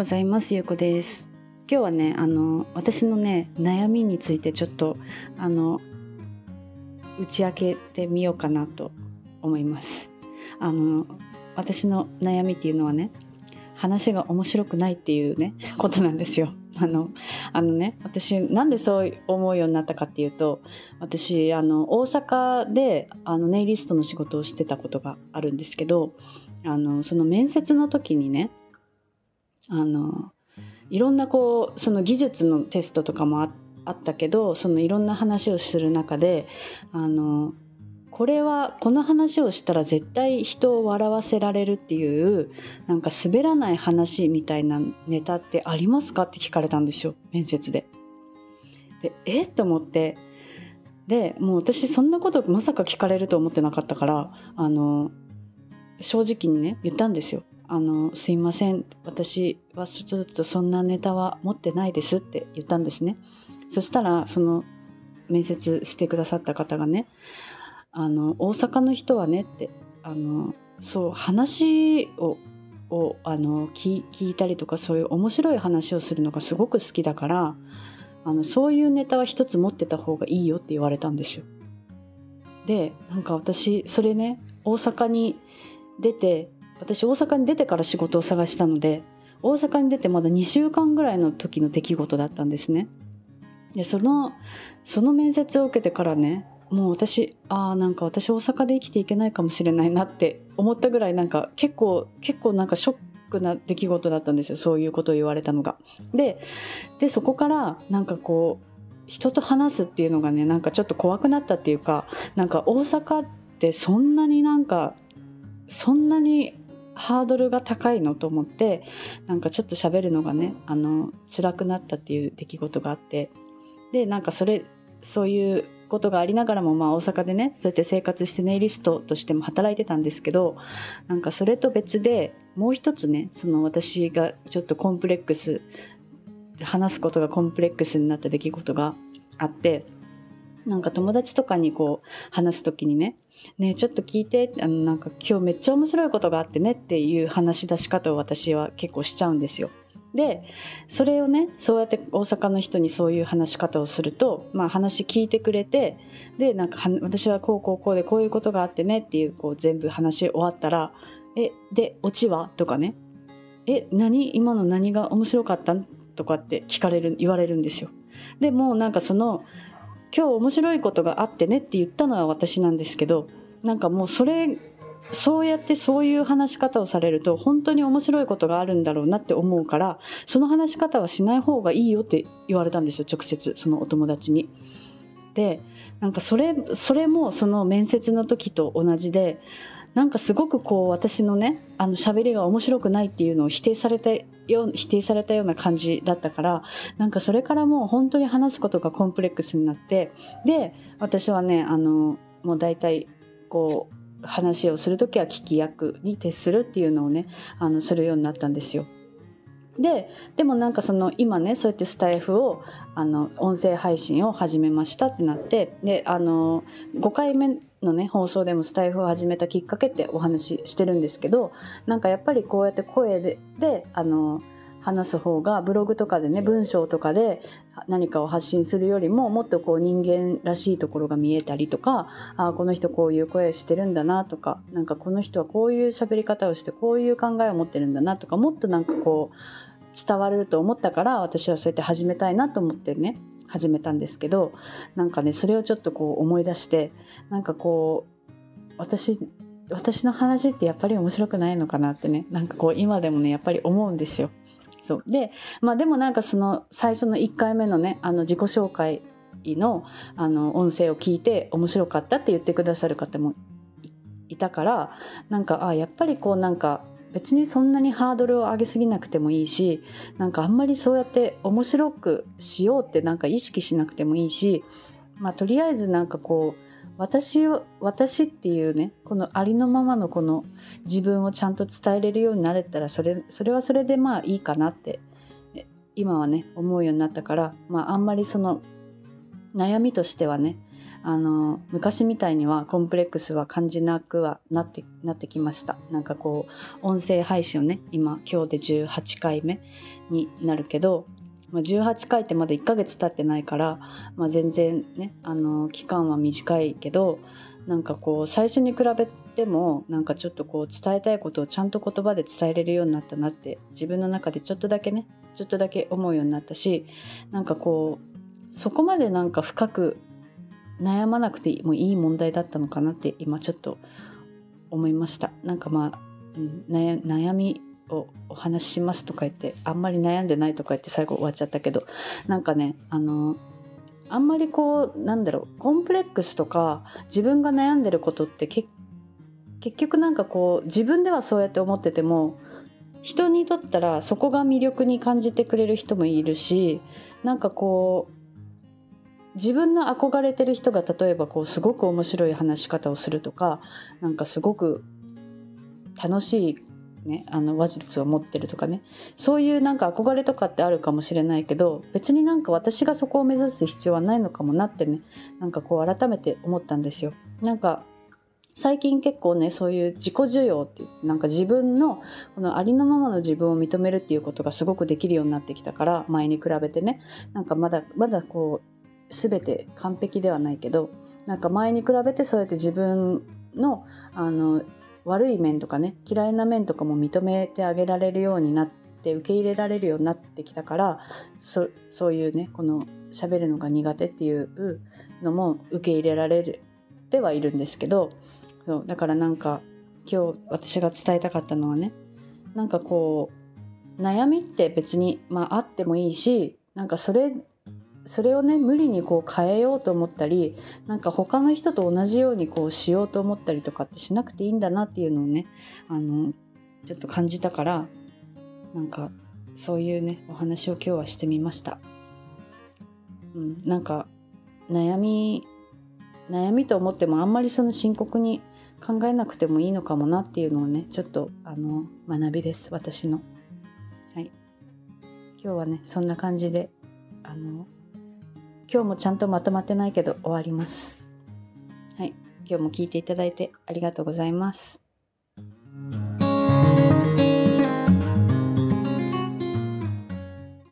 ございますゆうこです。今日はねあの私のね悩みについてちょっとあの打ち明けてみようかなと思います。あの私の悩みっていうのはね話が面白くないっていうねことなんですよ。あのあのね私なんでそう思うようになったかっていうと私あの大阪であのネイリストの仕事をしてたことがあるんですけどあのその面接の時にねあのいろんなこうその技術のテストとかもあったけどそのいろんな話をする中であのこれはこの話をしたら絶対人を笑わせられるっていうなんか滑らない話みたいなネタってありますかって聞かれたんですよ面接で。でえ？っと思ってでもう私そんなことまさか聞かれると思ってなかったからあの正直にね言ったんですよ。あのすいません私はちょっとそんなネタは持ってないですって言ったんですねそしたらその面接してくださった方がねあの大阪の人はねってあのそう話ををあの聞いたりとかそういう面白い話をするのがすごく好きだからあのそういうネタは一つ持ってた方がいいよって言われたんですよ。でなんか私それね大阪に出て私大阪に出てから仕事を探したので大阪に出てまだ2週間ぐらいの時の出来事だったんですね。でそのその面接を受けてからねもう私ああなんか私大阪で生きていけないかもしれないなって思ったぐらいなんか結構結構なんかショックな出来事だったんですよそういうことを言われたのが。ででそこからなんかこう人と話すっていうのがねなんかちょっと怖くなったっていうかなんか大阪ってそんなになんかそんなにハードルが高いのと思ってなんかちょっと喋るのがねあの辛くなったっていう出来事があってでなんかそれそういうことがありながらも、まあ、大阪でねそうやって生活してネイリストとしても働いてたんですけどなんかそれと別でもう一つねその私がちょっとコンプレックス話すことがコンプレックスになった出来事があってなんか友達とかにこう話す時にね「ねちょっと聞いてあのなんか今日めっちゃ面白いことがあってね」っていう話し出し方を私は結構しちゃうんですよ。でそれをねそうやって大阪の人にそういう話し方をすると、まあ、話聞いてくれてでなんか私はこうこうこうでこういうことがあってねっていうこう全部話終わったら「えでオチは?」とかね「え何今の何が面白かったん?」とかって聞かれる言われるんですよ。でもなんかその今日面白いことがあってねって言ったのは私なんですけどなんかもうそれそうやってそういう話し方をされると本当に面白いことがあるんだろうなって思うからその話し方はしない方がいいよって言われたんですよ直接そのお友達に。でなんかそれそれもその面接の時と同じでなんかすごくこう私のねあの喋りが面白くないっていうのを否定されたよ否定されたような感じだったからなんかそれからもう本当に話すことがコンプレックスになってで私はねあのもう大体こう話をする時は聞き役に徹するっていうのをねあのするようになったんですよ。ででもなんかその今ねそうやってスタイフをあの音声配信を始めましたってなってであの5回目のね放送でもスタイフを始めたきっかけってお話ししてるんですけどなんかやっぱりこうやって声でであの話す方がブログとかでね文章とかで何かを発信するよりももっとこう人間らしいところが見えたりとかあこの人こういう声してるんだなとかなんかこの人はこういう喋り方をしてこういう考えを持ってるんだなとかもっとなんかこう伝わると思ったから私はそうやって始めたいなと思ってね始めたんですけどなんかねそれをちょっとこう思い出してなんかこう私私の話ってやっぱり面白くないのかなってねなんかこう今でもねやっぱり思うんですよ。そうでまあでもなんかその最初の1回目のねあの自己紹介のあの音声を聞いて面白かったって言ってくださる方もいたからなんかあやっぱりこうなんか別にそんなにハードルを上げすぎなくてもいいしなんかあんまりそうやって面白くしようってなんか意識しなくてもいいし、まあ、とりあえずなんかこう私を私っていうねこのありのままのこの自分をちゃんと伝えれるようになれたらそれそれはそれでまあいいかなって今はね思うようになったから、まあ、あんまりその悩みとしてはねあの昔みたいにはコンプレックスは感じなくはなってなってきました。なんかこう音声配信をね今今日で18回目になるけど、まあ、18回ってまだ1ヶ月経ってないから、まあ、全然ねあの期間は短いけどなんかこう最初に比べてもなんかちょっとこう伝えたいことをちゃんと言葉で伝えれるようになったなって自分の中でちょっとだけねちょっとだけ思うようになったしなんかこうそこまでなんか深く悩まなくてもいい問題だったのかなって今ちょっと思いました。なんかまあ、悩悩みをお話ししますとか言ってあんまり悩んでないとか言って最後終わっちゃったけどなんかねあのあんまりこうなんだろうコンプレックスとか自分が悩んでることって結局なんかこう自分ではそうやって思ってても人にとったらそこが魅力に感じてくれる人もいるしなんかこう自分の憧れてる人が例えばこうすごく面白い話し方をするとかなんかすごく楽しい、ね、あの話術を持ってるとかねそういうなんか憧れとかってあるかもしれないけど別になんか私がそこを目指す必要はないのかもなってねなんかこう改めて思ったんですよ。なんか最近結構ねそういう自己需要ってなんか自分のこのありのままの自分を認めるっていうことがすごくできるようになってきたから前に比べてねなんかまだまだこう全て完璧ではないけどなんか前に比べてそうやって自分のあの悪い面とかね嫌いな面とかも認めてあげられるようになって受け入れられるようになってきたからそそういうねこの喋るのが苦手っていうのも受け入れられるではいるんですけどそうだからなんか今日私が伝えたかったのはねなんかこう悩みって別に、まあ、あってもいいしなんかそれそれをね無理にこう変えようと思ったりなんか他の人と同じようにこうしようと思ったりとかってしなくていいんだなっていうのをねあのちょっと感じたからなんかそういうねお話を今日はしてみました。うん、なんか悩み悩みと思ってもあんまりその深刻に考えなくてもいいのかもなっていうのをねちょっとあの学びです私の。はい、今日はねそんな感じであの今日もちゃんとまとまってないけど終わります。はい、今日も聞いていただいてありがとうございます。